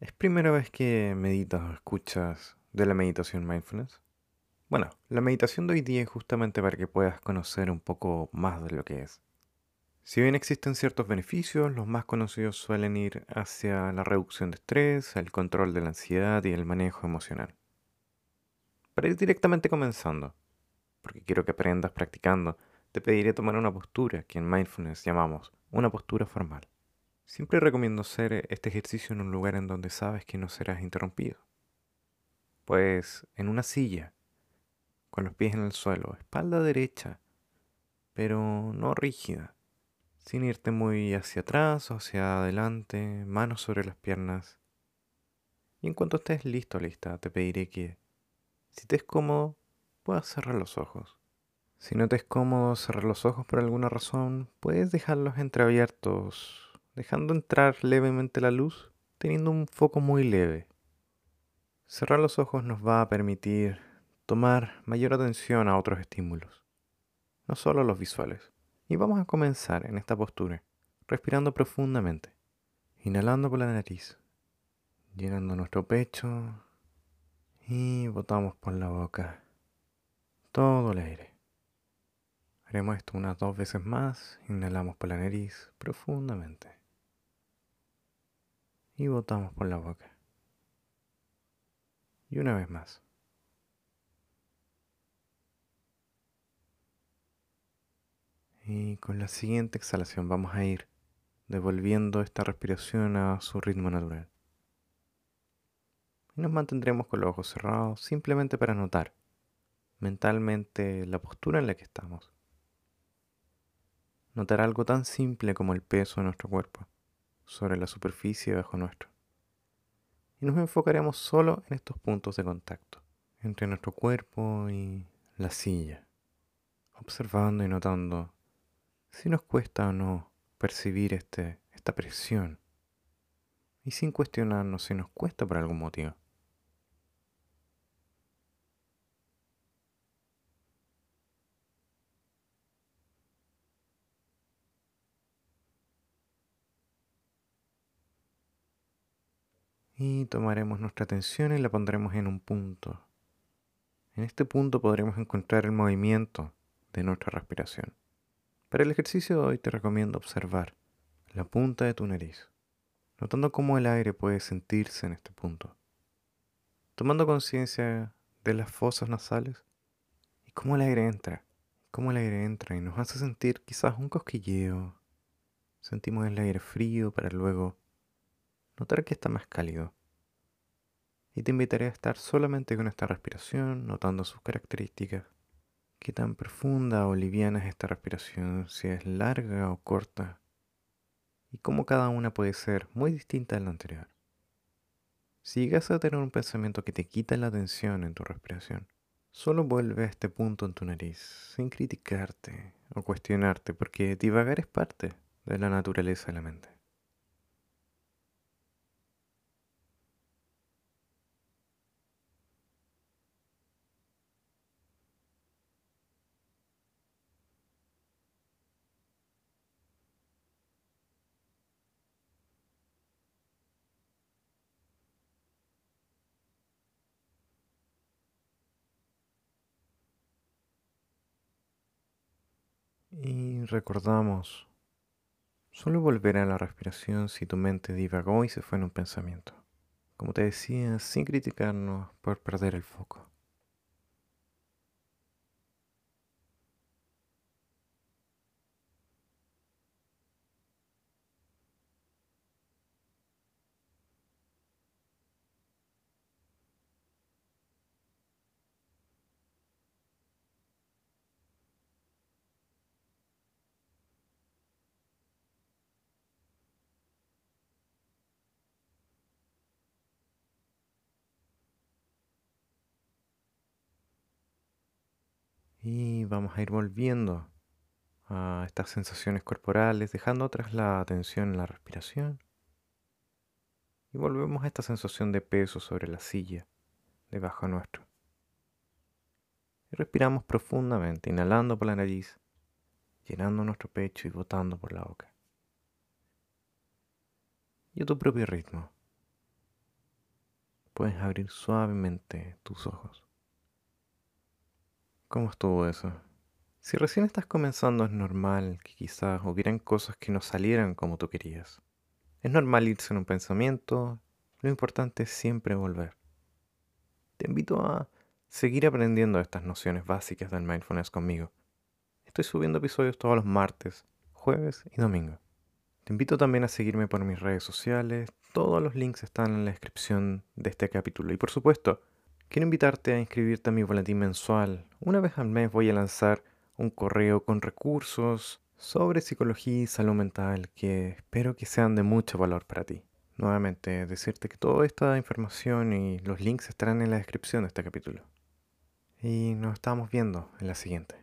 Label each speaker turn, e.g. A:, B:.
A: ¿Es primera vez que meditas o escuchas de la meditación mindfulness? Bueno, la meditación de hoy día es justamente para que puedas conocer un poco más de lo que es. Si bien existen ciertos beneficios, los más conocidos suelen ir hacia la reducción de estrés, el control de la ansiedad y el manejo emocional. Para ir directamente comenzando, porque quiero que aprendas practicando, te pediré tomar una postura que en mindfulness llamamos una postura formal. Siempre recomiendo hacer este ejercicio en un lugar en donde sabes que no serás interrumpido. Pues en una silla, con los pies en el suelo, espalda derecha, pero no rígida, sin irte muy hacia atrás o hacia adelante, manos sobre las piernas. Y en cuanto estés listo lista, te pediré que, si te es cómodo, puedas cerrar los ojos. Si no te es cómodo cerrar los ojos por alguna razón, puedes dejarlos entreabiertos dejando entrar levemente la luz, teniendo un foco muy leve. Cerrar los ojos nos va a permitir tomar mayor atención a otros estímulos, no solo los visuales. Y vamos a comenzar en esta postura, respirando profundamente, inhalando por la nariz, llenando nuestro pecho y botamos por la boca todo el aire. Haremos esto unas dos veces más, inhalamos por la nariz profundamente y botamos por la boca. Y una vez más. Y con la siguiente exhalación vamos a ir devolviendo esta respiración a su ritmo natural. Y nos mantendremos con los ojos cerrados simplemente para notar mentalmente la postura en la que estamos. Notar algo tan simple como el peso de nuestro cuerpo sobre la superficie bajo nuestro. Y nos enfocaremos solo en estos puntos de contacto, entre nuestro cuerpo y la silla, observando y notando si nos cuesta o no percibir este, esta presión, y sin cuestionarnos si nos cuesta por algún motivo. Y tomaremos nuestra atención y la pondremos en un punto. En este punto podremos encontrar el movimiento de nuestra respiración. Para el ejercicio de hoy te recomiendo observar la punta de tu nariz, notando cómo el aire puede sentirse en este punto, tomando conciencia de las fosas nasales y cómo el aire entra, cómo el aire entra y nos hace sentir quizás un cosquilleo. Sentimos el aire frío para luego notar que está más cálido. Y te invitaré a estar solamente con esta respiración, notando sus características. Qué tan profunda o liviana es esta respiración, si es larga o corta, y cómo cada una puede ser muy distinta de la anterior. Si llegas a tener un pensamiento que te quita la atención en tu respiración, solo vuelve a este punto en tu nariz, sin criticarte o cuestionarte, porque divagar es parte de la naturaleza de la mente. Y recordamos, solo volver a la respiración si tu mente divagó y se fue en un pensamiento. Como te decía, sin criticarnos por perder el foco. Y vamos a ir volviendo a estas sensaciones corporales, dejando atrás la atención en la respiración. Y volvemos a esta sensación de peso sobre la silla, debajo nuestro. Y respiramos profundamente, inhalando por la nariz, llenando nuestro pecho y botando por la boca. Y a tu propio ritmo. puedes abrir suavemente tus ojos. ¿Cómo estuvo eso? Si recién estás comenzando es normal que quizás hubieran cosas que no salieran como tú querías. Es normal irse en un pensamiento, lo importante es siempre volver. Te invito a seguir aprendiendo estas nociones básicas del mindfulness conmigo. Estoy subiendo episodios todos los martes, jueves y domingo. Te invito también a seguirme por mis redes sociales, todos los links están en la descripción de este capítulo. Y por supuesto, quiero invitarte a inscribirte a mi boletín mensual. Una vez al mes voy a lanzar un correo con recursos sobre psicología y salud mental que espero que sean de mucho valor para ti. Nuevamente, decirte que toda esta información y los links estarán en la descripción de este capítulo. Y nos estamos viendo en la siguiente.